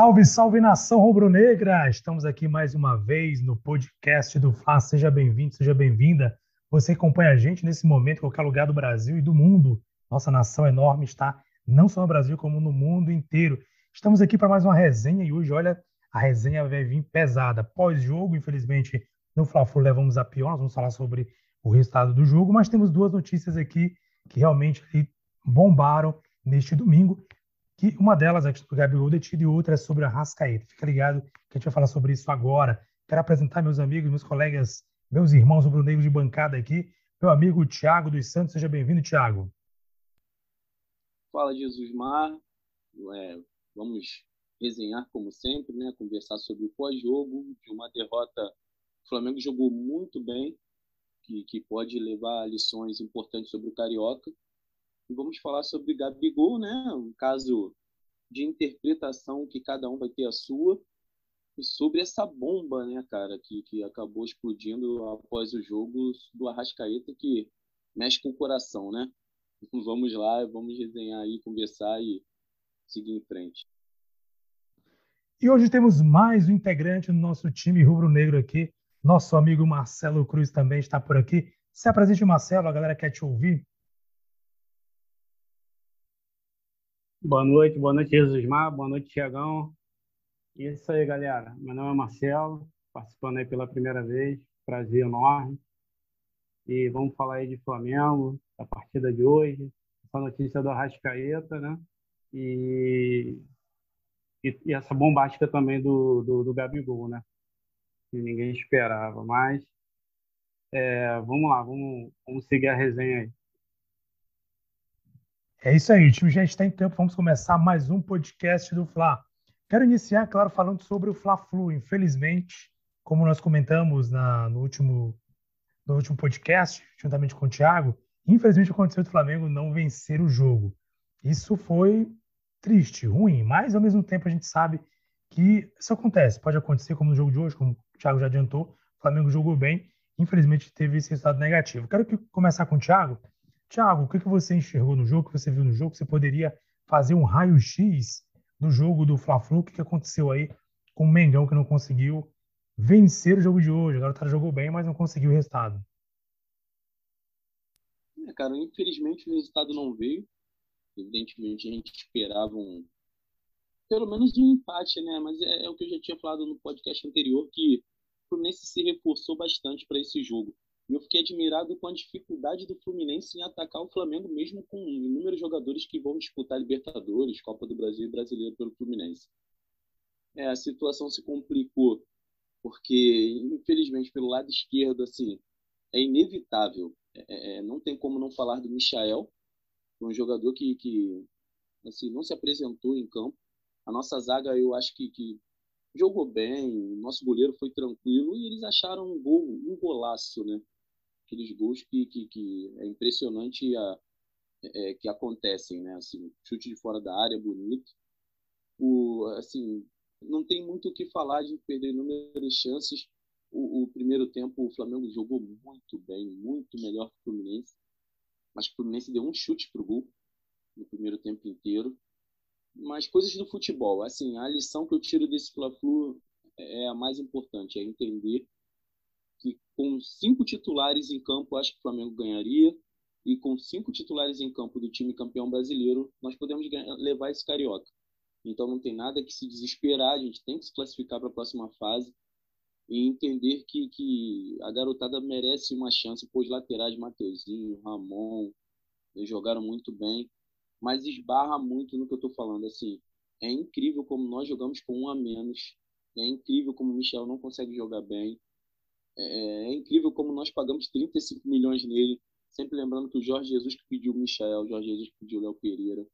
Salve, salve nação rubro-negra! Estamos aqui mais uma vez no podcast do Fla. Seja bem-vindo, seja bem-vinda. Você acompanha a gente nesse momento em qualquer lugar do Brasil e do mundo. Nossa nação enorme está não só no Brasil, como no mundo inteiro. Estamos aqui para mais uma resenha e hoje, olha, a resenha vai vir pesada. Pós-jogo, infelizmente, no Fla-Flu levamos a pior. Nós vamos falar sobre o resultado do jogo, mas temos duas notícias aqui que realmente bombaram neste domingo que uma delas é do Gabigol detido e outra é sobre a Rascaeta. Fica ligado que a gente vai falar sobre isso agora. Quero apresentar meus amigos, meus colegas, meus irmãos rubro-negros de bancada aqui. Meu amigo Tiago dos Santos, seja bem-vindo, Tiago. Fala, Jesus Mar. É, vamos resenhar como sempre, né? conversar sobre o pós-jogo de uma derrota. O Flamengo jogou muito bem, que, que pode levar lições importantes sobre o Carioca e vamos falar sobre Gabigol, né? Um caso de interpretação que cada um vai ter a sua. E sobre essa bomba, né, cara, que, que acabou explodindo após o jogo do Arrascaeta, que mexe com o coração, né? Vamos lá, vamos resenhar aí, conversar e seguir em frente. E hoje temos mais um integrante no nosso time rubro-negro aqui. Nosso amigo Marcelo Cruz também está por aqui. Se apresente, Marcelo, a galera quer te ouvir. Boa noite, boa noite, Jesus Mar, boa noite, Tiagão. Isso aí, galera. Meu nome é Marcelo, participando aí pela primeira vez. Prazer enorme. E vamos falar aí de Flamengo, da partida de hoje, essa notícia do Arrascaeta, né? E, e, e, essa bombástica também do, do, do Gabigol, né? Que ninguém esperava. Mas é, vamos lá, vamos, vamos seguir a resenha aí. É isso aí, time já está em campo. Vamos começar mais um podcast do Fla. Quero iniciar, claro, falando sobre o Fla-Flu. Infelizmente, como nós comentamos na, no, último, no último podcast, juntamente com o Thiago, infelizmente aconteceu do Flamengo não vencer o jogo. Isso foi triste, ruim, mas ao mesmo tempo a gente sabe que isso acontece. Pode acontecer como no jogo de hoje, como o Thiago já adiantou, o Flamengo jogou bem, infelizmente teve esse resultado negativo. Quero que, começar com o Thiago Tiago, o que, que você enxergou no jogo, o que você viu no jogo? Você poderia fazer um raio-x do jogo do Fla-Flu? O que, aconteceu aí com o Mengão que não conseguiu vencer o jogo de hoje? O cara jogou bem, mas não conseguiu o resultado. É, cara, infelizmente o resultado não veio. Evidentemente a gente esperava um pelo menos um empate, né? Mas é, é o que eu já tinha falado no podcast anterior que o Fluminense se reforçou bastante para esse jogo. E eu fiquei admirado com a dificuldade do Fluminense em atacar o Flamengo, mesmo com inúmeros jogadores que vão disputar Libertadores, Copa do Brasil e Brasileiro pelo Fluminense. É, a situação se complicou, porque, infelizmente, pelo lado esquerdo, assim, é inevitável. É, é, não tem como não falar do Michael, um jogador que, que assim, não se apresentou em campo. A nossa zaga, eu acho que, que jogou bem, nosso goleiro foi tranquilo e eles acharam um gol, um golaço, né? Aqueles gols que, que, que é impressionante a, é, que acontecem, né? Assim, chute de fora da área, bonito. O, assim, não tem muito o que falar de perder inúmeras chances. O, o, primeiro tempo o Flamengo jogou muito bem, muito melhor que o Fluminense. Mas o Fluminense deu um chute pro gol no primeiro tempo inteiro. Mas coisas do futebol, assim, a lição que eu tiro desse Fla-Flu é a mais importante, é entender com cinco titulares em campo, acho que o Flamengo ganharia. E com cinco titulares em campo do time campeão brasileiro, nós podemos levar esse carioca. Então não tem nada que se desesperar, a gente tem que se classificar para a próxima fase e entender que, que a garotada merece uma chance, pois laterais Mateuzinho, Ramon, eles jogaram muito bem, mas esbarra muito no que eu estou falando. Assim, é incrível como nós jogamos com um a menos, é incrível como o Michel não consegue jogar bem, é, é incrível como nós pagamos 35 milhões nele Sempre lembrando que o Jorge Jesus que pediu o Michel, o Jorge Jesus que pediu o Léo Pereira.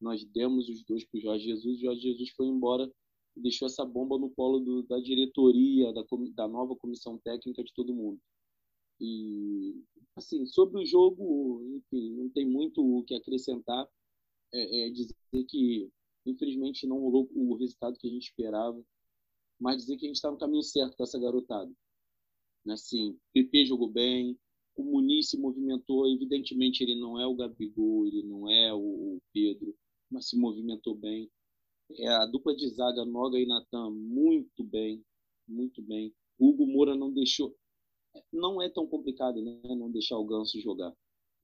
Nós demos os dois para o Jorge Jesus, o Jorge Jesus foi embora e deixou essa bomba no colo do, da diretoria, da, da nova comissão técnica de todo mundo. E, assim, sobre o jogo, enfim, não tem muito o que acrescentar. É, é dizer que, infelizmente, não rolou o resultado que a gente esperava, mas dizer que a gente está no caminho certo com essa garotada. Assim, PP jogou bem, o Muniz se movimentou, evidentemente ele não é o Gabigol, ele não é o Pedro, mas se movimentou bem. É a dupla de zaga Noga e Natan muito bem, muito bem. O Hugo Moura não deixou, não é tão complicado, né, não deixar o Ganso jogar.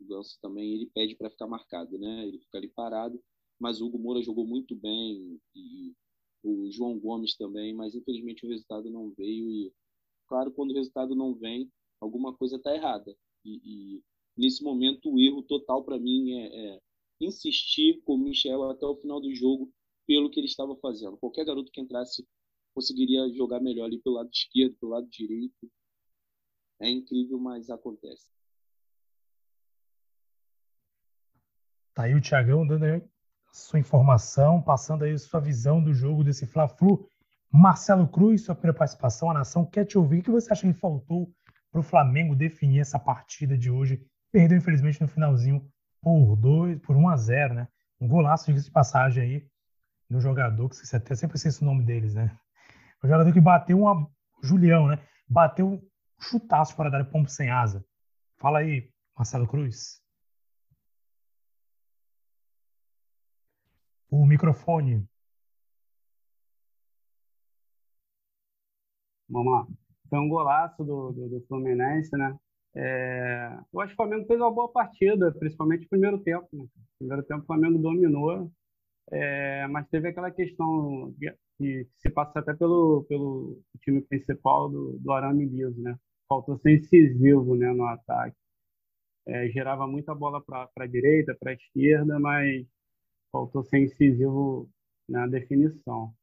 O Ganso também ele pede para ficar marcado, né? Ele fica ali parado, mas o Hugo Moura jogou muito bem e o João Gomes também, mas infelizmente o resultado não veio e claro, quando o resultado não vem, alguma coisa está errada. E, e, nesse momento, o erro total para mim é, é, insistir com o Michel até o final do jogo pelo que ele estava fazendo. Qualquer garoto que entrasse conseguiria jogar melhor ali pelo lado esquerdo, pelo lado direito. É incrível, mas acontece. Tá aí o Thiagão dando aí sua informação, passando aí sua visão do jogo desse Fla-Flu. Marcelo Cruz, sua primeira participação, a nação quer te ouvir. O que você acha que faltou para o Flamengo definir essa partida de hoje? Perdeu, infelizmente, no finalzinho por 2, por 1 a 0 né? Um golaço de passagem aí no jogador, que você até sempre esquece o nome deles, né? O jogador que bateu uma. Julião, né? Bateu um chutaço fora da área, pombo sem asa. Fala aí, Marcelo Cruz. O microfone Vamos lá. Foi um golaço do, do, do Fluminense, né? É, eu acho que o Flamengo fez uma boa partida, principalmente no primeiro tempo. Né? No primeiro tempo o Flamengo dominou, é, mas teve aquela questão que, que, se passa até pelo, pelo time principal do, do Arame Liso, né? Faltou ser incisivo né, no ataque. É, gerava muita bola para a direita, para a esquerda, mas faltou ser incisivo na definição.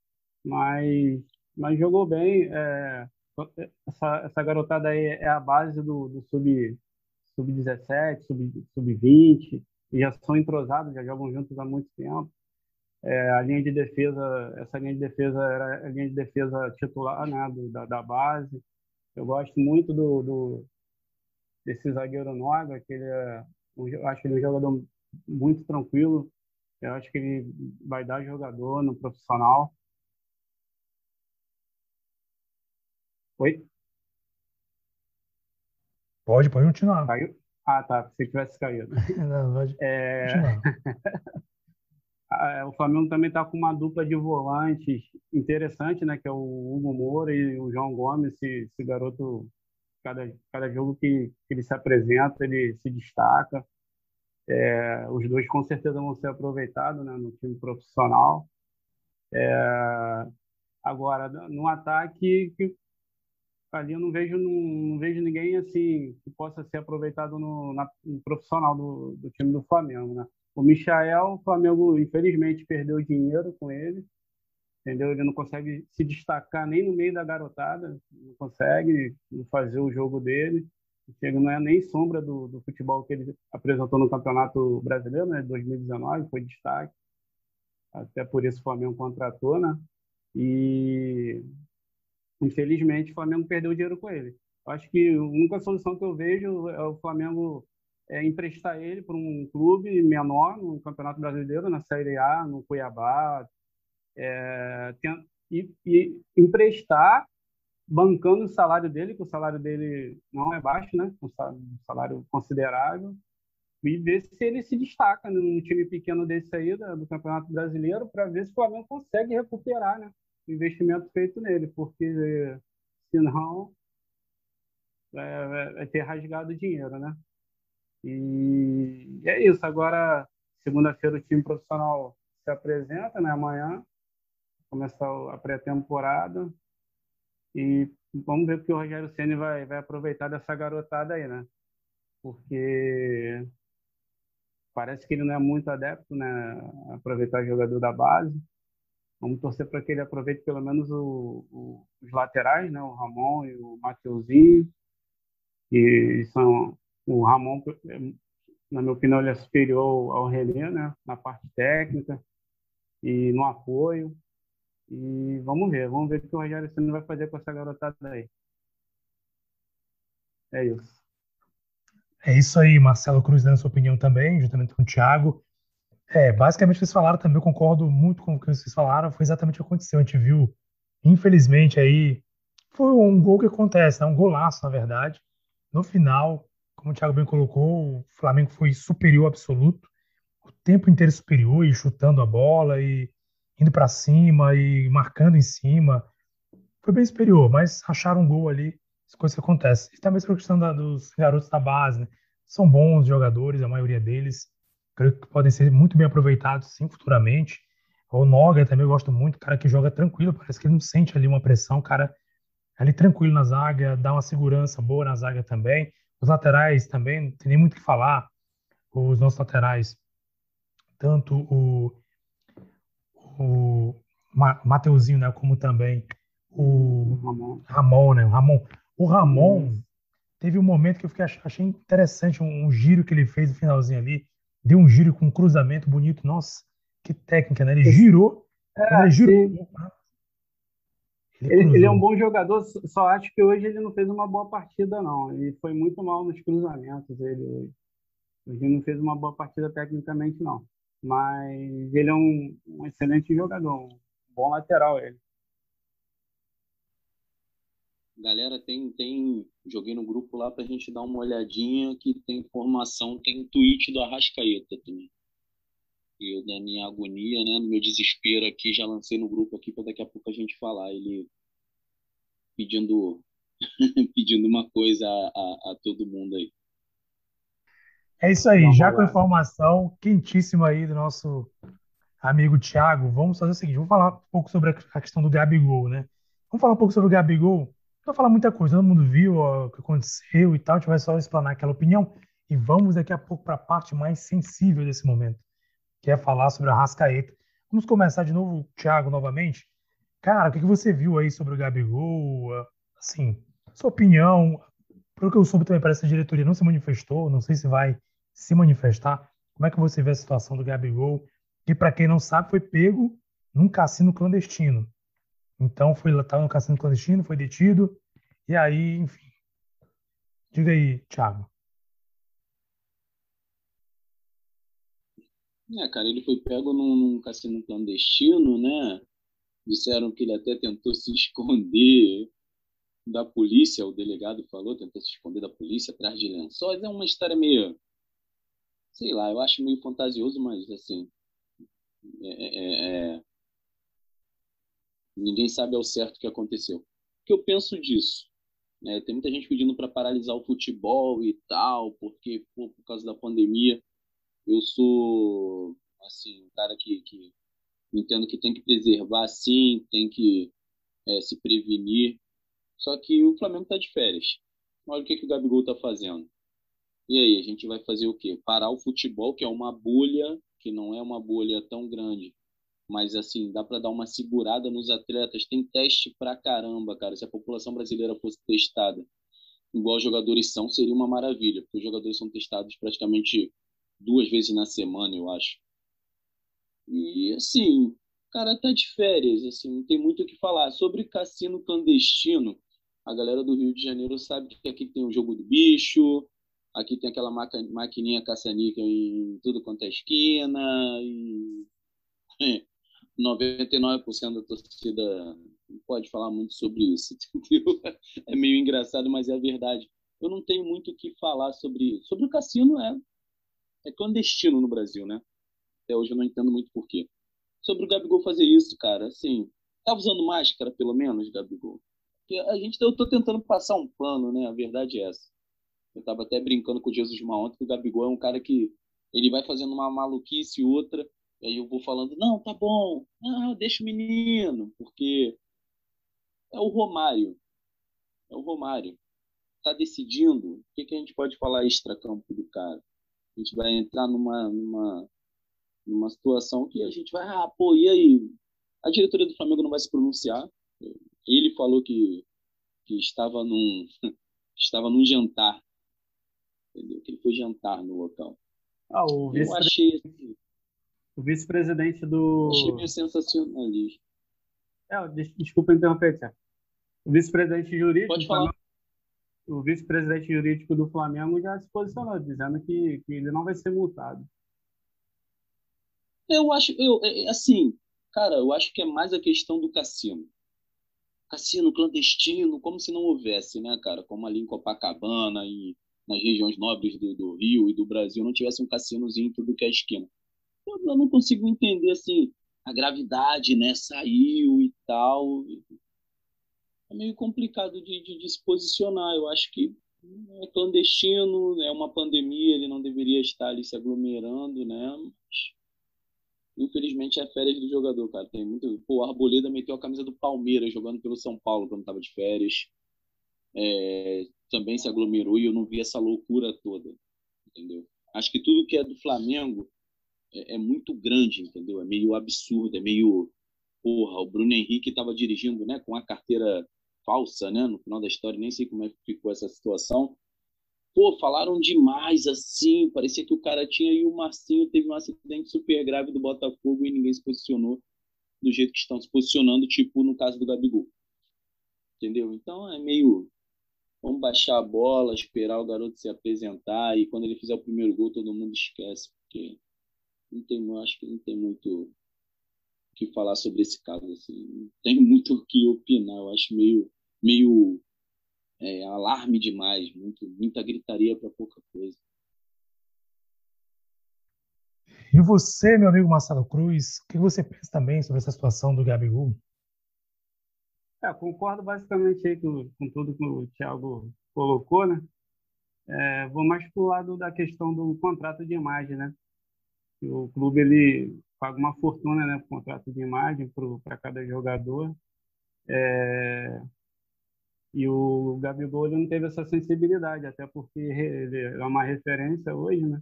Mas mas jogou bem. É, essa, essa garotada aí é a base do, do sub, sub-17, sub, sub-20, e já são entrosados, já jogam juntos há muito tempo. É, a linha de defesa, essa linha de defesa era a linha de defesa titular né, do, da, da base. Eu gosto muito do, do desse zagueiro Noga, que ele é, eu acho que ele é um jogador muito tranquilo. Eu acho que ele vai dar jogador no profissional. Oi? Pode, pode continuar. Caiu? Ah, tá. Se tivesse caído. Não, pode é... o Flamengo também está com uma dupla de volantes interessante, né? Que é o Hugo Moura e o João Gomes. Esse, esse garoto, cada, cada jogo que, que ele se apresenta, ele se destaca. É, os dois com certeza vão ser aproveitados né, no time profissional. É, agora, no ataque, que ali eu não vejo, não, não, vejo ninguém assim que possa ser aproveitado no, na, no profissional do, do, time do Flamengo, né? O Michael, o Flamengo infelizmente perdeu dinheiro com ele, entendeu? Ele não consegue se destacar nem no meio da garotada, não consegue fazer o jogo dele. Ele não é nem sombra do, do futebol que ele apresentou no Campeonato Brasileiro, né? 2019, foi destaque. Até por isso o Flamengo contratou, né? E Infelizmente, o Flamengo perdeu dinheiro com ele. Acho que a única solução que eu vejo é o Flamengo é, emprestar ele para um clube menor no Campeonato Brasileiro, na Série A, no Cuiabá, é, tem, e, e, emprestar bancando o salário dele, que o salário dele não é baixo, né? Um salário considerável, e ver se ele se destaca num time pequeno desse aí do Campeonato Brasileiro para ver se o Flamengo consegue recuperar, né? Investimento feito nele, porque senão é, vai ter rasgado dinheiro, né? E é isso. Agora, segunda-feira, o time profissional se apresenta, né? Amanhã começa a pré-temporada e vamos ver o que o Rogério Ceni vai, vai aproveitar dessa garotada aí, né? Porque parece que ele não é muito adepto, né? Aproveitar jogador da base. Vamos torcer para que ele aproveite pelo menos o, o, os laterais, né? o Ramon e o Mateuzinho, que são, O Ramon, na minha opinião, ele é superior ao René, né? Na parte técnica e no apoio. E vamos ver, vamos ver o que o Rogério Senna vai fazer com essa garotada aí. É isso. É isso aí, Marcelo Cruz dando sua opinião também, juntamente com o Thiago. É, basicamente, vocês falaram também, eu concordo muito com o que vocês falaram, foi exatamente o que aconteceu. A gente viu, infelizmente, aí, foi um gol que acontece, né? um golaço, na verdade. No final, como o Thiago bem colocou, o Flamengo foi superior absoluto, o tempo inteiro superior, e chutando a bola, e indo para cima, e marcando em cima. Foi bem superior, mas acharam um gol ali, as coisas que acontecem. E também sobre a questão da, dos garotos da base, né? São bons jogadores, a maioria deles creio que podem ser muito bem aproveitados, sim, futuramente. O Noga também eu gosto muito, cara que joga tranquilo, parece que ele não sente ali uma pressão, cara ali tranquilo na zaga, dá uma segurança boa na zaga também. Os laterais também, não tem nem muito o que falar. Os nossos laterais, tanto o, o Mateuzinho, né, como também o Ramon, Ramon né? O Ramon, o Ramon teve um momento que eu fiquei, achei interessante um, um giro que ele fez no finalzinho ali deu um giro com um cruzamento bonito. Nossa, que técnica, né? Ele girou. É, ele girou. Ele, ele, ele, é um bom jogador, só acho que hoje ele não fez uma boa partida, não. Ele foi muito mal nos cruzamentos. Ele hoje, ele não fez uma boa partida tecnicamente, não. Mas ele é um, um excelente jogador, um bom lateral ele. Galera, tem, tem. Joguei no grupo lá pra gente dar uma olhadinha que tem informação, tem tweet do Arrascaeta também. E eu, na minha agonia, né, no meu desespero aqui, já lancei no grupo aqui para daqui a pouco a gente falar. Ele pedindo pedindo uma coisa a, a, a, todo mundo aí. É isso aí, já com a informação quentíssima aí do nosso amigo Thiago, vamos fazer o seguinte, vamos falar um pouco sobre a questão do Gabigol, né? Vamos falar um pouco sobre o Gabigol não falar muita coisa, todo mundo viu ó, o que aconteceu e tal, a gente vai só explanar aquela opinião e vamos daqui a pouco para a parte mais sensível desse momento, que é falar sobre a Rascaeta. Vamos começar de novo, Thiago, novamente. Cara, o que você viu aí sobre o Gabigol? Assim, sua opinião. Pelo que eu soube também parece que a diretoria não se manifestou, não sei se vai se manifestar. Como é que você vê a situação do Gabigol? Que, para quem não sabe, foi pego num cassino clandestino. Então foi estava no cassino clandestino, foi detido e aí, enfim. Diga aí, Thiago. É, cara, ele foi pego num, num cassino clandestino, né? Disseram que ele até tentou se esconder da polícia, o delegado falou, tentou se esconder da polícia atrás de lençóis. É uma história meio, sei lá, eu acho meio fantasioso, mas assim, é, é, é Ninguém sabe ao certo o que aconteceu. O que eu penso disso? É, tem muita gente pedindo para paralisar o futebol e tal, porque pô, por causa da pandemia. Eu sou assim um cara que, que entendo que tem que preservar, sim, tem que é, se prevenir. Só que o Flamengo está de férias. Olha o que, que o Gabigol está fazendo. E aí, a gente vai fazer o quê? Parar o futebol, que é uma bolha, que não é uma bolha tão grande, mas assim, dá para dar uma segurada nos atletas. Tem teste pra caramba, cara. Se a população brasileira fosse testada igual os jogadores são, seria uma maravilha, porque os jogadores são testados praticamente duas vezes na semana, eu acho. E assim, o cara tá de férias, assim, não tem muito o que falar. Sobre cassino clandestino, a galera do Rio de Janeiro sabe que aqui tem o jogo do bicho, aqui tem aquela maquininha caça-níquel em tudo quanto é esquina, e 99% da torcida não pode falar muito sobre isso, entendeu? É meio engraçado, mas é a verdade. Eu não tenho muito o que falar sobre sobre o cassino é é clandestino no Brasil, né? Até hoje eu não entendo muito por quê. Sobre o Gabigol fazer isso, cara, assim, tá usando máscara pelo menos, Gabigol? Porque a gente eu tô tentando passar um pano, né? A verdade é essa. Eu tava até brincando com o Jesus Mal ontem que o Gabigol é um cara que ele vai fazendo uma maluquice e outra aí eu vou falando, não, tá bom, ah, deixa o menino, porque é o Romário. É o Romário. Tá decidindo. O que, que a gente pode falar extra-campo do cara? A gente vai entrar numa, numa, numa situação que a gente vai, ah, pô, e aí? A diretoria do Flamengo não vai se pronunciar. Ele falou que, que estava num estava num jantar entendeu? Que ele foi jantar no local. Ah, o eu achei assim, o vice-presidente do. Achei meio sensacionalista. É, desculpa interromper, Tiago. O vice-presidente jurídico. Pode falar. O vice-presidente jurídico do Flamengo já se posicionou, dizendo que, que ele não vai ser multado. Eu acho, eu, é, é, assim, cara, eu acho que é mais a questão do cassino. Cassino clandestino, como se não houvesse, né, cara? Como ali em Copacabana e nas regiões nobres do, do Rio e do Brasil não tivesse um cassinozinho tudo que é esquina. Eu, não consigo entender, assim, a gravidade, né? Saiu e tal. É meio complicado de, de, de se posicionar. Eu acho que é clandestino, é uma pandemia, ele não deveria estar ali se aglomerando, né? Mas, infelizmente é férias do jogador, cara. Tem muito. Pô, Arboleda meteu a camisa do Palmeiras jogando pelo São Paulo quando estava de férias. É, também se aglomerou e eu não vi essa loucura toda, entendeu? Acho que tudo que é do Flamengo é, é muito grande, entendeu? É meio absurdo, é meio. Porra, o Bruno Henrique estava dirigindo né, com a carteira falsa, né? No final da história, nem sei como é que ficou essa situação. Pô, falaram demais assim, parecia que o cara tinha e o Marcinho teve um acidente super grave do Botafogo e ninguém se posicionou do jeito que estão se posicionando, tipo no caso do Gabigol. Entendeu? Então é meio. Vamos baixar a bola, esperar o garoto se apresentar e quando ele fizer o primeiro gol todo mundo esquece, porque não tem, acho que não tem muito o que falar sobre esse caso. Assim. Não tem muito o que opinar. Eu acho meio, meio é, alarme demais, muito, muita gritaria para pouca coisa. E você, meu amigo Marcelo Cruz, o que você pensa também sobre essa situação do Gabigol? É, concordo basicamente aí com, com tudo que o Thiago colocou, né? É, vou mais para o lado da questão do contrato de imagem, né? O clube ele paga uma fortuna, né, por contrato de imagem para cada jogador. É, e o Gabigol ele não teve essa sensibilidade, até porque ele é uma referência hoje, né?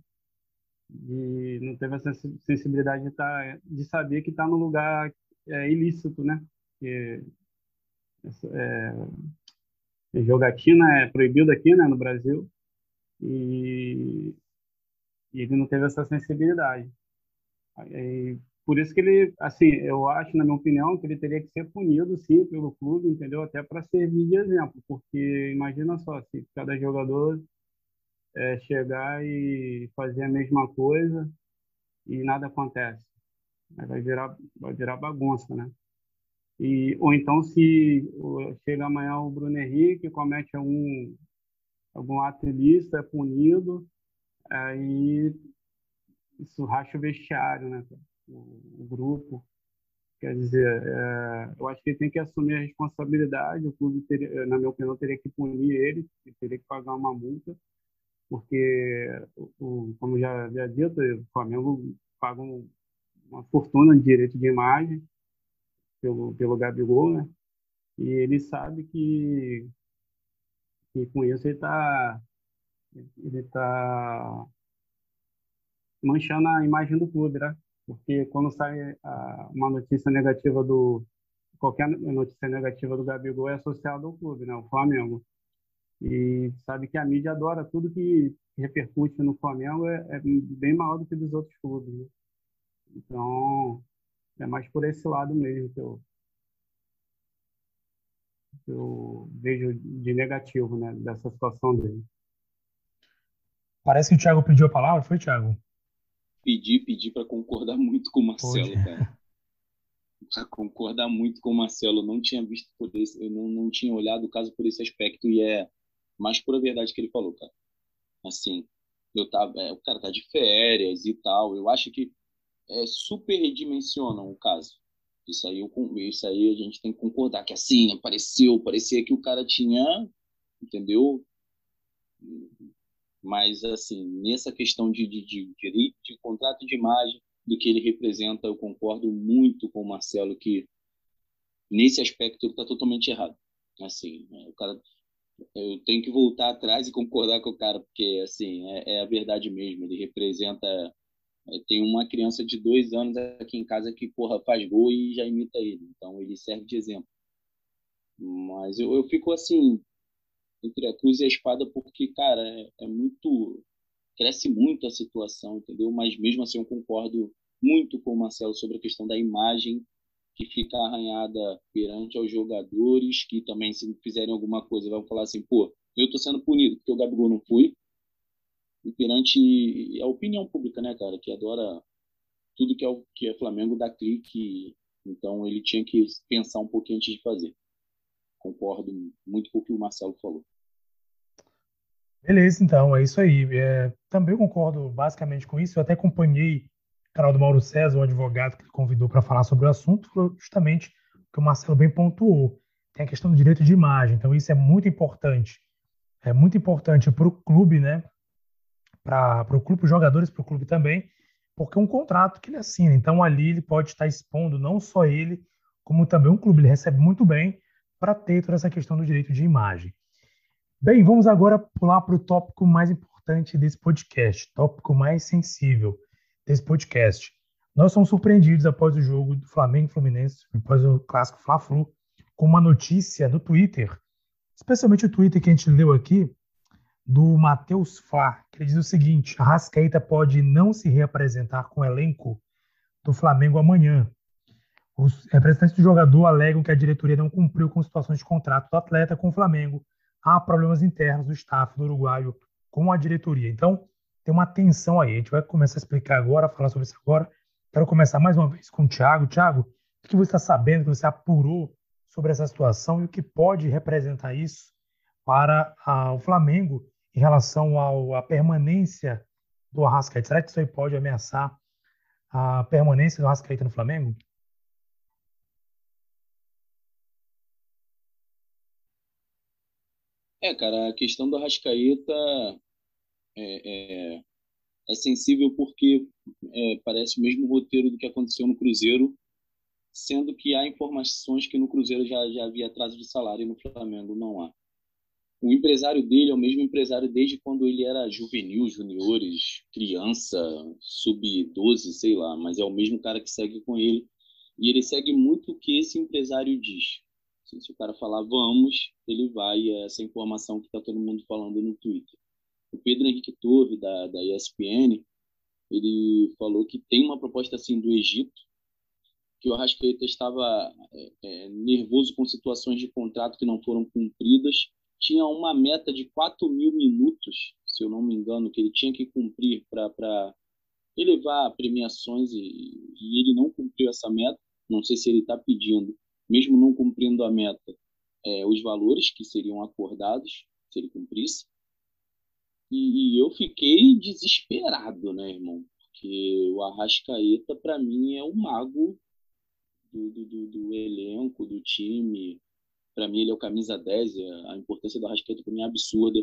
E não teve essa sensibilidade de, tá, de saber que está no lugar é, ilícito, né? Que, é, jogatina é proibido aqui, né, no Brasil. E e ele não teve essa sensibilidade. E por isso que ele, assim, eu acho, na minha opinião, que ele teria que ser punido, sim, pelo clube, entendeu? Até para servir de exemplo, porque imagina só, se cada jogador é, chegar e fazer a mesma coisa e nada acontece. Vai virar, vai virar bagunça, né? E, ou então, se chega amanhã o Bruno Henrique, comete algum, algum ato ilícito, é punido, aí isso racha o vestiário, né? O, o grupo. Quer dizer, é, eu acho que ele tem que assumir a responsabilidade. O clube, teria, na minha opinião, teria que punir ele, teria que pagar uma multa, porque, o, como já havia dito, o Flamengo paga uma fortuna de direito de imagem pelo, pelo Gabigol, né? E ele sabe que, que com isso ele está ele está manchando a imagem do clube, né? Porque quando sai a, uma notícia negativa do qualquer notícia negativa do Gabigol é associada ao clube, né? O Flamengo. E sabe que a mídia adora tudo que repercute no Flamengo é, é bem maior do que dos outros clubes. Né? Então é mais por esse lado mesmo que eu que eu vejo de negativo, né? Dessa situação dele. Parece que o Thiago pediu a palavra, foi, Thiago? Pedi, pedi para concordar muito com o Marcelo, cara. Para concordar muito com o Marcelo. Eu não tinha visto por esse, eu não, não tinha olhado o caso por esse aspecto e é mais pura verdade que ele falou, cara. Assim, eu tava, é, o cara tá de férias e tal. Eu acho que é, super redimensionam o caso. Isso aí, eu, isso aí a gente tem que concordar que assim, apareceu, parecia que o cara tinha, entendeu? Mas, assim, nessa questão de, de, de, de, de contrato de imagem, do que ele representa, eu concordo muito com o Marcelo que nesse aspecto ele está totalmente errado. Assim, é, o cara, eu tenho que voltar atrás e concordar com o cara, porque assim é, é a verdade mesmo. Ele representa. É, tem uma criança de dois anos aqui em casa que porra faz gol e já imita ele, então ele serve de exemplo. Mas eu, eu fico assim entre a cruz e a espada, porque, cara, é, é muito. cresce muito a situação, entendeu? Mas mesmo assim eu concordo muito com o Marcelo sobre a questão da imagem que fica arranhada perante aos jogadores, que também, se fizerem alguma coisa, vão falar assim, pô, eu tô sendo punido porque o Gabigol não foi. E perante a opinião pública, né, cara, que adora tudo que é, o, que é Flamengo dá clique, então ele tinha que pensar um pouquinho antes de fazer. Concordo muito com o que o Marcelo falou. Beleza, então, é isso aí. É, também concordo basicamente com isso. Eu até acompanhei o canal do Mauro César, o advogado que ele convidou para falar sobre o assunto, justamente o que o Marcelo bem pontuou. Tem a questão do direito de imagem, então isso é muito importante. É muito importante para o clube, né? Para o clube, os jogadores, para o clube também, porque é um contrato que ele assina. Então ali ele pode estar expondo não só ele, como também um clube. Ele recebe muito bem para ter toda essa questão do direito de imagem. Bem, vamos agora pular para o tópico mais importante desse podcast, tópico mais sensível desse podcast. Nós somos surpreendidos após o jogo do Flamengo Fluminense, após o clássico Fla-Flu, com uma notícia do Twitter, especialmente o Twitter que a gente leu aqui, do Matheus Fá, que ele diz o seguinte: a Rascaeta pode não se reapresentar com o elenco do Flamengo amanhã. Os representantes do jogador alegam que a diretoria não cumpriu com situações de contrato do atleta com o Flamengo há problemas internos do staff do uruguaio com a diretoria. Então, tem uma tensão aí. A gente vai começar a explicar agora, falar sobre isso agora. Quero começar mais uma vez com o Thiago. Thiago, o que você está sabendo, que você apurou sobre essa situação e o que pode representar isso para o Flamengo em relação à permanência do Arrascaeta? Será que isso aí pode ameaçar a permanência do Arrascaeta no Flamengo? É, cara, a questão do Arrascaeta é, é, é sensível porque é, parece o mesmo roteiro do que aconteceu no Cruzeiro, sendo que há informações que no Cruzeiro já, já havia atraso de salário e no Flamengo não há. O empresário dele é o mesmo empresário desde quando ele era juvenil, juniores, criança, sub-12, sei lá, mas é o mesmo cara que segue com ele. E ele segue muito o que esse empresário diz. Se o cara falar vamos, ele vai. É essa informação que está todo mundo falando no Twitter. O Pedro Henrique Torre, da, da ESPN, ele falou que tem uma proposta assim do Egito, que o Arrascaeta estava é, é, nervoso com situações de contrato que não foram cumpridas. Tinha uma meta de 4 mil minutos, se eu não me engano, que ele tinha que cumprir para elevar premiações e, e ele não cumpriu essa meta. Não sei se ele está pedindo mesmo não cumprindo a meta, é, os valores que seriam acordados, se ele cumprisse. E, e eu fiquei desesperado, né, irmão? Porque o Arrascaeta, para mim, é o mago do, do, do, elenco, do time. Para mim, ele é o camisa 10. A importância do Arrascaeta para mim é absurda.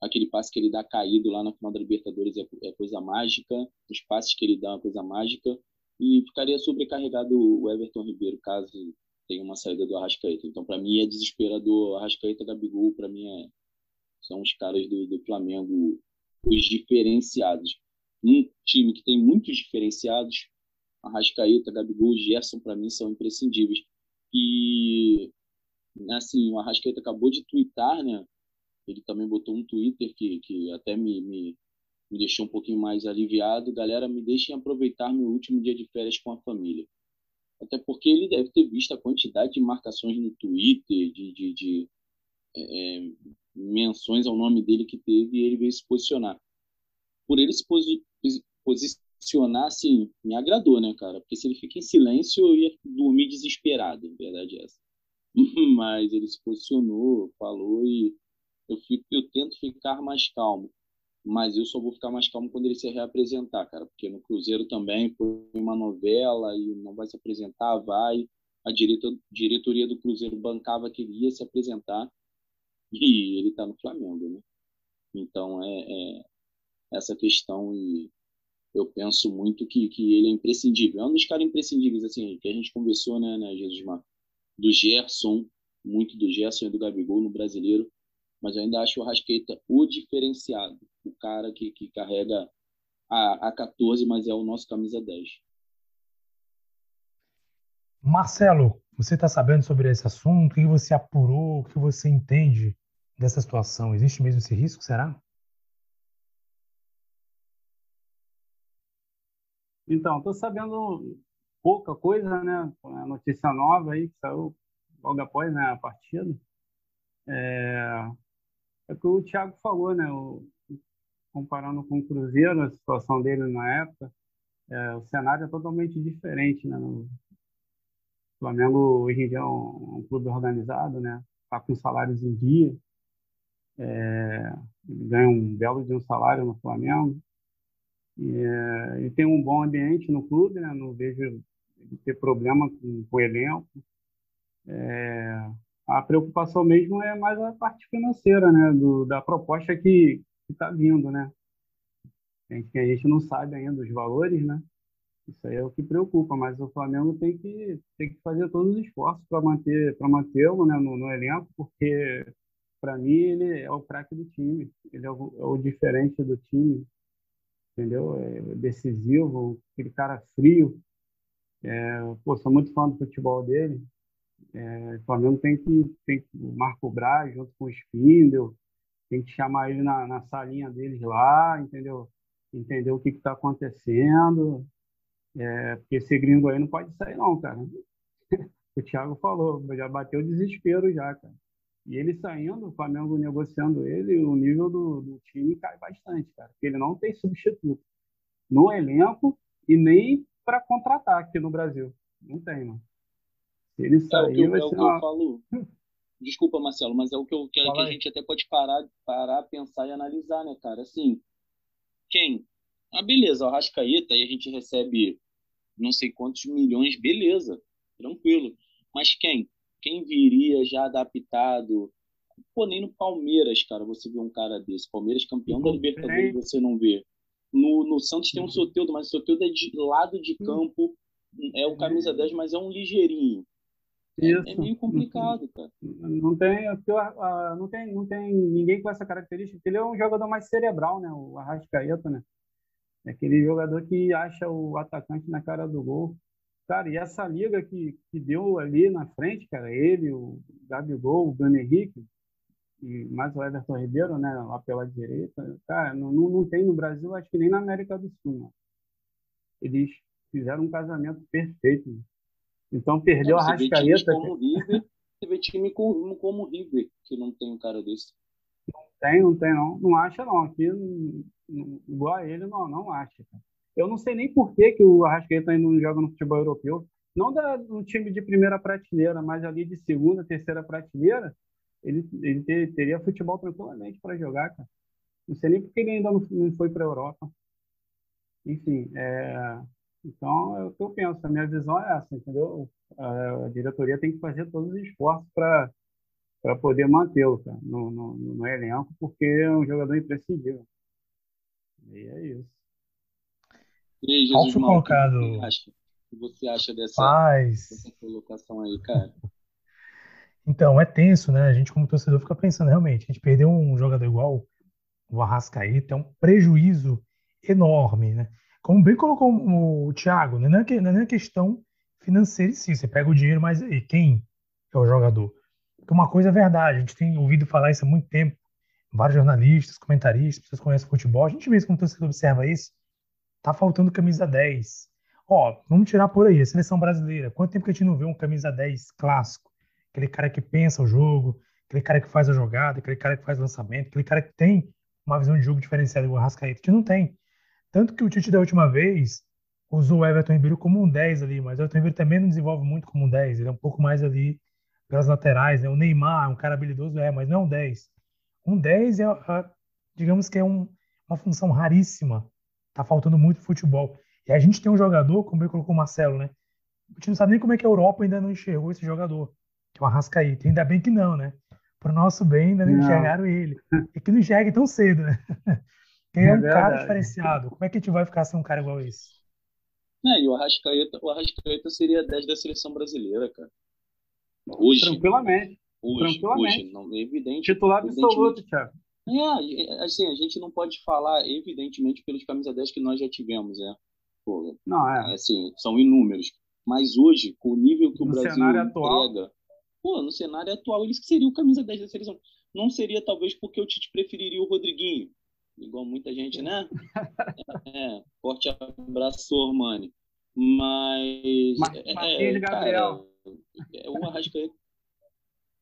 Aquele passe que ele dá caído lá na final da Libertadores é, é coisa mágica. Os passes que ele dá é uma coisa mágica. E ficaria sobrecarregado o Everton Ribeiro caso tem uma saída do Arrascaeta. Então, para mim, é desesperador. Arrascaeta, Gabigol, para mim, é, são os caras do, do Flamengo, os diferenciados. Um time que tem muitos diferenciados, Arrascaeta, Gabigol, Gerson, para mim, são imprescindíveis. E, assim, o Arrascaeta acabou de twittar, né? Ele também botou um Twitter que, que até me, me, me deixou um pouquinho mais aliviado. Galera, me deixem aproveitar meu último dia de férias com a família. Até porque ele deve ter visto a quantidade de marcações no Twitter, de, de, de é, é, menções ao nome dele que teve e ele veio se posicionar. Por ele se posi posicionar, assim, me agradou, né, cara? Porque se ele fica em silêncio, eu ia dormir desesperado, verdade é essa. Mas ele se posicionou, falou e eu, fico, eu tento ficar mais calmo mas eu só vou ficar mais calmo quando ele se reapresentar, cara, porque no Cruzeiro também foi uma novela e não vai se apresentar, vai. A diretor, diretoria do Cruzeiro bancava que ele ia se apresentar e ele está no Flamengo, né? Então é, é, essa questão e eu penso muito que, que ele é imprescindível. É um dos caras imprescindíveis, assim, que a gente conversou, né, né Jesus Mar? Do Gerson, muito do Gerson e do Gabigol no brasileiro, mas eu ainda acho o Rasqueta o diferenciado o cara que, que carrega a, a 14, mas é o nosso camisa 10. Marcelo, você está sabendo sobre esse assunto? O que você apurou? O que você entende dessa situação? Existe mesmo esse risco, será? Então, estou sabendo pouca coisa, né? A notícia nova aí que saiu logo após né, a partida. É, é o que o Thiago falou, né? O, comparando com o Cruzeiro, a situação dele na época, é, o cenário é totalmente diferente, né? O Flamengo hoje em dia é um, um clube organizado, né? Está com salários em dia, é, ganha um belo de um salário no Flamengo. E, é, e tem um bom ambiente no clube, né? Não vejo ele ter problema com, com o elenco. É, a preocupação mesmo é mais a parte financeira, né? Do, da proposta que está vindo, né? A gente, a gente não sabe ainda os valores, né? Isso aí é o que preocupa, mas o Flamengo tem que, tem que fazer todos os esforços para manter para mantê-lo né, no, no elenco, porque para mim ele é o craque do time, ele é o, é o, diferente do time, entendeu? É decisivo, aquele cara frio. É, pô, sou muito fã do futebol dele. É, o Flamengo tem que tem o Marco Braz junto com o Spindel, tem que chamar ele na, na salinha deles lá, entendeu? Entender o que está acontecendo. É, porque esse gringo aí não pode sair, não, cara. o Thiago falou, já bateu desespero já, cara. E ele saindo, o Flamengo negociando ele, o nível do, do time cai bastante, cara. Porque ele não tem substituto no elenco e nem para contratar aqui no Brasil. Não tem, mano. Se ele sair, é o que, vai é o que uma... Desculpa, Marcelo, mas é o que, eu, que, que a gente até pode parar, parar, pensar e analisar, né, cara? Assim, quem? Ah, beleza, o Arrascaeta, aí a gente recebe não sei quantos milhões, beleza, tranquilo. Mas quem? Quem viria já adaptado? Pô, nem no Palmeiras, cara, você vê um cara desse. Palmeiras campeão da Libertadores, você não vê. No, no Santos tem um Soteudo, mas o Soteudo é de lado de campo, é o camisa 10, mas é um ligeirinho. Isso. É, meio complicado, cara. Não tem, não tem, não tem ninguém com essa característica. Ele é um jogador mais cerebral, né? O Arrascaeta, né? É aquele jogador que acha o atacante na cara do gol. Cara, e essa liga que, que deu ali na frente, cara, ele, o Gabigol, o Bruno Henrique, e mais o Everton Ribeiro, né, lá pela direita, cara, não, não, não tem no Brasil, acho que nem na América do Sul, né? Eles fizeram um casamento perfeito. Né? Então perdeu não, a Rascaeta. Como River, você vê time como, River, que não tem um cara desse. Não tem, não tem, não. Não acha, não. Aqui, igual a ele, não, não acha. Eu não sei nem por que, que o Arrascaeta ainda não joga no futebol europeu. Não da, no time de primeira prateleira, mas ali de segunda, terceira prateleira, ele, ele ter, teria futebol tranquilamente para jogar, cara. Não sei nem porque ele ainda não, não foi para a Europa. Enfim, é, então, é o que eu penso, a minha visão é essa, entendeu? A, a diretoria tem que fazer todos os esforços para para poder mantê-lo no, no, no, elenco, porque é um jogador imprescindível. E é isso. E aí, Jesus Mal, colocado... o que você acha dessa, Paz. dessa colocação aí, cara? Então, é tenso, né? A gente, como torcedor, fica pensando, realmente, a gente perdeu um jogador igual o Arrascaeta, é um prejuízo enorme, né? Como bem colocou o Thiago, não, é, é questão financeira em si, você pega o dinheiro, mas aí, quem é o jogador? Porque uma coisa é verdade, a gente tem ouvido falar isso há muito tempo, vários jornalistas, comentaristas, pessoas conhecem futebol, a gente mesmo como torcedor observa isso, tá faltando camisa 10. Ó, vamos tirar por aí, a seleção brasileira, quanto tempo que a gente não vê um camisa 10 clássico? Aquele cara que pensa o jogo, aquele cara que faz a jogada, aquele cara que faz o lançamento, aquele cara que tem uma visão de jogo diferenciada igual o Rascaeta, a gente não tem. Tanto que o Tite da última vez usou o Everton Ribeiro como um 10 ali, mas o Everton Ribeiro também não desenvolve muito como um 10, ele é um pouco mais ali pelas laterais, né? O Neymar, um cara habilidoso, é, mas não é um 10. Um 10 é, é digamos que é um, uma função raríssima. Tá faltando muito futebol. E a gente tem um jogador, como ele colocou o Marcelo, né? A gente não sabe nem como é que a Europa ainda não enxergou esse jogador, que é o Arrascaeta. Ainda bem que não, né? Pro nosso bem, ainda não, não. enxergaram ele. E que não enxergue tão cedo, né? Ele é, é um cara diferenciado. Como é que a gente vai ficar sem um cara igual esse? É, e o Arrascaeta, o Arrascaeta seria 10 da seleção brasileira, cara. Hoje. Tranquilamente. Hoje, Tranquilamente. hoje não, é evidente. Titular absoluto, Thiago. É, assim, a gente não pode falar, evidentemente, pelos camisa 10 que nós já tivemos, né? Pô, não, é. Assim, são inúmeros. Mas hoje, com o nível que no o Brasil cenário atual... pô, no cenário atual, eles que seriam camisa 10 da seleção. não seria talvez porque o Tite preferiria o Rodriguinho, igual muita gente, né? É, forte abraço, Ormani. Mas. Mar é, Marquinhos é, Gabriel. é o Arrascaeta.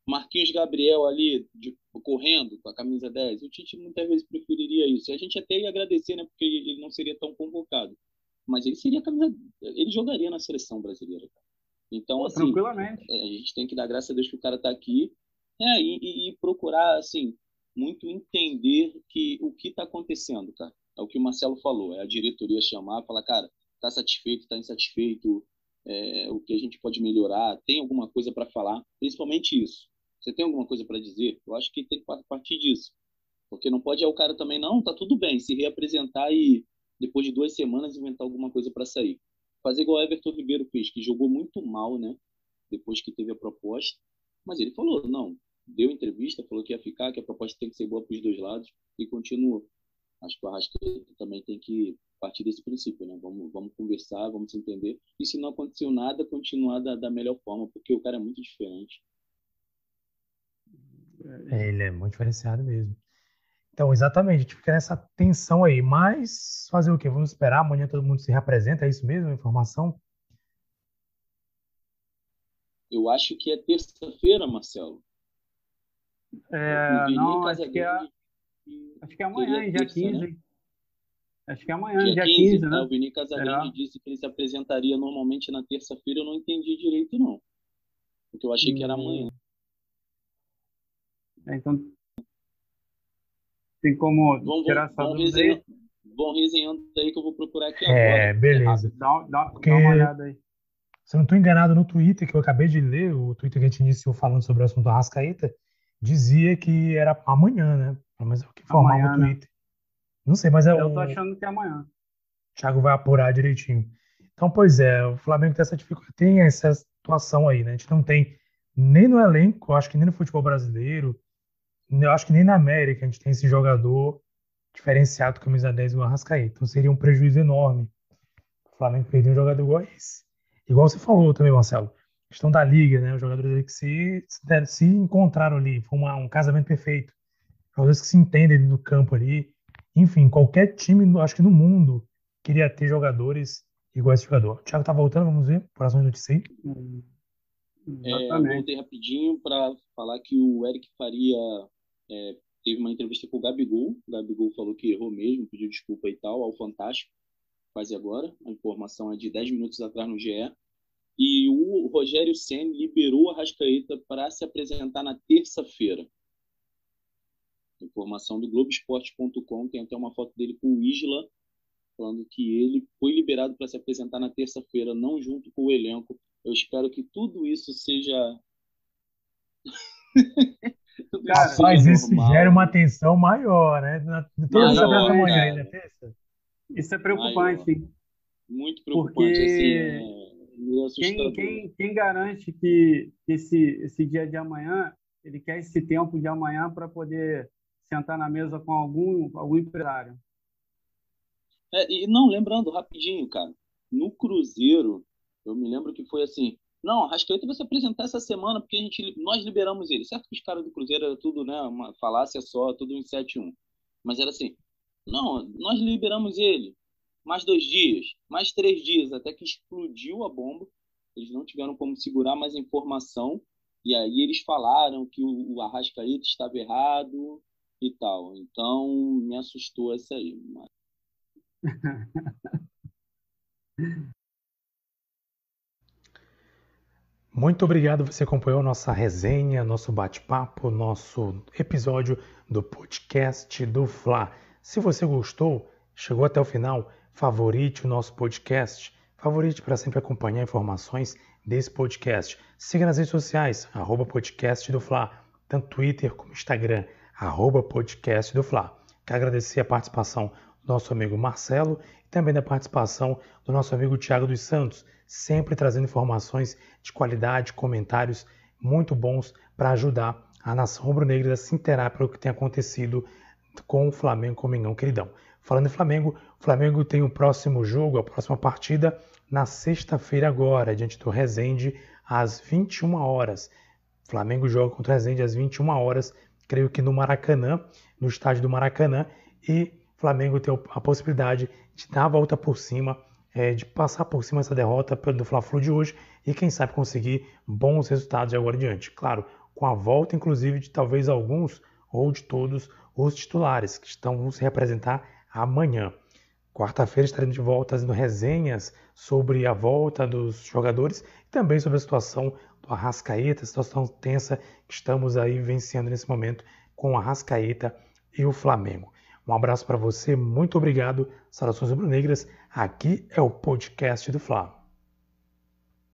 Marquinhos Gabriel ali de, correndo com a camisa 10. O Tite muitas vezes preferiria isso. E a gente até ia agradecer, né? Porque ele não seria tão convocado. Mas ele seria camisa. Ele jogaria na seleção brasileira. Então, Pô, assim. Tranquilamente. É, a gente tem que dar graças a Deus que o cara está aqui. É, e, e, procurar, assim, muito entender que o que está acontecendo, cara. É o que o Marcelo falou. É a diretoria chamar, falar, cara, está satisfeito, está insatisfeito, é, o que a gente pode melhorar, tem alguma coisa para falar, principalmente isso. Você tem alguma coisa para dizer? Eu acho que tem que partir disso. Porque não pode é o cara também, não, tá tudo bem, se reapresentar e depois de duas semanas inventar alguma coisa para sair. Fazer igual Everton Ribeiro fez, que jogou muito mal, né? Depois que teve a proposta. Mas ele falou, não, deu entrevista, falou que ia ficar, que a proposta tem que ser boa para os dois lados e continuou. Acho que o Arrascaeta também tem que partir desse princípio, né? Vamos, vamos conversar, vamos se entender. E se não aconteceu nada, continuar da, da melhor forma, porque o cara é muito diferente. É, ele é muito diferenciado mesmo. Então, exatamente, a gente fica nessa tensão aí. Mas fazer o quê? Vamos esperar, amanhã todo mundo se representa, é isso mesmo, a informação? Eu acho que é terça-feira, Marcelo. É, não, acho que é, acho que é amanhã, dia 15. Né? Acho que é amanhã, dia, dia 15, 15 né? O Vini Casagrande é. disse que ele se apresentaria normalmente na terça-feira, eu não entendi direito, não. Porque eu achei hum. que era amanhã. É, então, tem como vamos, tirar essa vamos resenhando, vão resenhando aí que eu vou procurar aqui é, agora. Beleza. Dá, dá, Porque, dá uma olhada aí. Se eu não estou enganado, no Twitter, que eu acabei de ler, o Twitter que a gente iniciou falando sobre o assunto do Arrascaeta, dizia que era amanhã, né? Mas é o que informava amanhã, o né? Twitter. Não sei, mas é Eu tô achando que é amanhã. O Thiago vai apurar direitinho. Então, pois é, o Flamengo tem essa dificuldade, tem essa situação aí, né? A gente não tem nem no elenco, acho que nem no futebol brasileiro, eu acho que nem na América a gente tem esse jogador diferenciado camisa 10 igual o Arrascaeta. Então seria um prejuízo enorme o Flamengo perder um jogador igual esse. Igual você falou também, Marcelo, questão da liga, né? Os jogadores ali que se, se, se encontraram ali, foi uma, um casamento perfeito. Jogadores que se entendem no campo ali. Enfim, qualquer time, acho que no mundo, queria ter jogadores igual esse jogador. O Thiago tá voltando, vamos ver, próxima notícia aí. Hum, é, eu voltei rapidinho para falar que o Eric Faria é, teve uma entrevista com o Gabigol. O Gabigol falou que errou mesmo, pediu desculpa e tal, ao Fantástico. Faz agora. A informação é de 10 minutos atrás no GE. E o Rogério Senna liberou a Rascaeta para se apresentar na terça-feira. Informação do Globoesporte.com, tem até uma foto dele com o Isla, falando que ele foi liberado para se apresentar na terça-feira, não junto com o elenco. Eu espero que tudo isso seja. Cara, mas isso normal. gera uma tensão maior, né? Na, toda maior, da manhã ainda, terça. Isso é preocupante. Maior. Muito preocupante. Porque... Assim, é quem, quem, quem, garante que esse, esse dia de amanhã, ele quer esse tempo de amanhã para poder sentar na mesa com algum, algum empresário. É, e não, lembrando rapidinho, cara, no Cruzeiro, eu me lembro que foi assim, não, Rascaeta vai se apresentar essa semana porque a gente, nós liberamos ele. Certo que os caras do Cruzeiro era tudo, né, uma falácia só, tudo em 7-1. Mas era assim, não, nós liberamos ele. Mais dois dias, mais três dias, até que explodiu a bomba. Eles não tiveram como segurar mais informação. E aí eles falaram que o, o Arrascaeta estava errado, e tal. Então, me assustou essa aí. Mas... Muito obrigado, você acompanhou nossa resenha, nosso bate-papo, nosso episódio do podcast do Fla. Se você gostou, chegou até o final, favorite o nosso podcast, favorite para sempre acompanhar informações desse podcast. Siga nas redes sociais, arroba podcast do Fla, tanto Twitter como Instagram arroba podcast do Fla. Quero agradecer a participação do nosso amigo Marcelo e também da participação do nosso amigo Tiago dos Santos, sempre trazendo informações de qualidade, comentários muito bons para ajudar a nação rubro-negra a se inteirar pelo que tem acontecido com o Flamengo com o Mengão Queridão. Falando em Flamengo, o Flamengo tem o próximo jogo, a próxima partida, na sexta-feira agora, diante do Resende, às 21 horas. Flamengo joga contra o Resende às 21 horas creio que no Maracanã, no estádio do Maracanã, e Flamengo tem a possibilidade de dar a volta por cima, é, de passar por cima essa derrota do Fla-Flu de hoje e quem sabe conseguir bons resultados de agora em diante. Claro, com a volta inclusive de talvez alguns ou de todos os titulares que estão vão se representar amanhã. Quarta-feira estaremos de volta fazendo resenhas sobre a volta dos jogadores e também sobre a situação do Arrascaeta, a situação tensa que estamos aí vencendo nesse momento com o Arrascaeta e o Flamengo. Um abraço para você, muito obrigado. Saudações rubro-negras. Aqui é o podcast do Flá.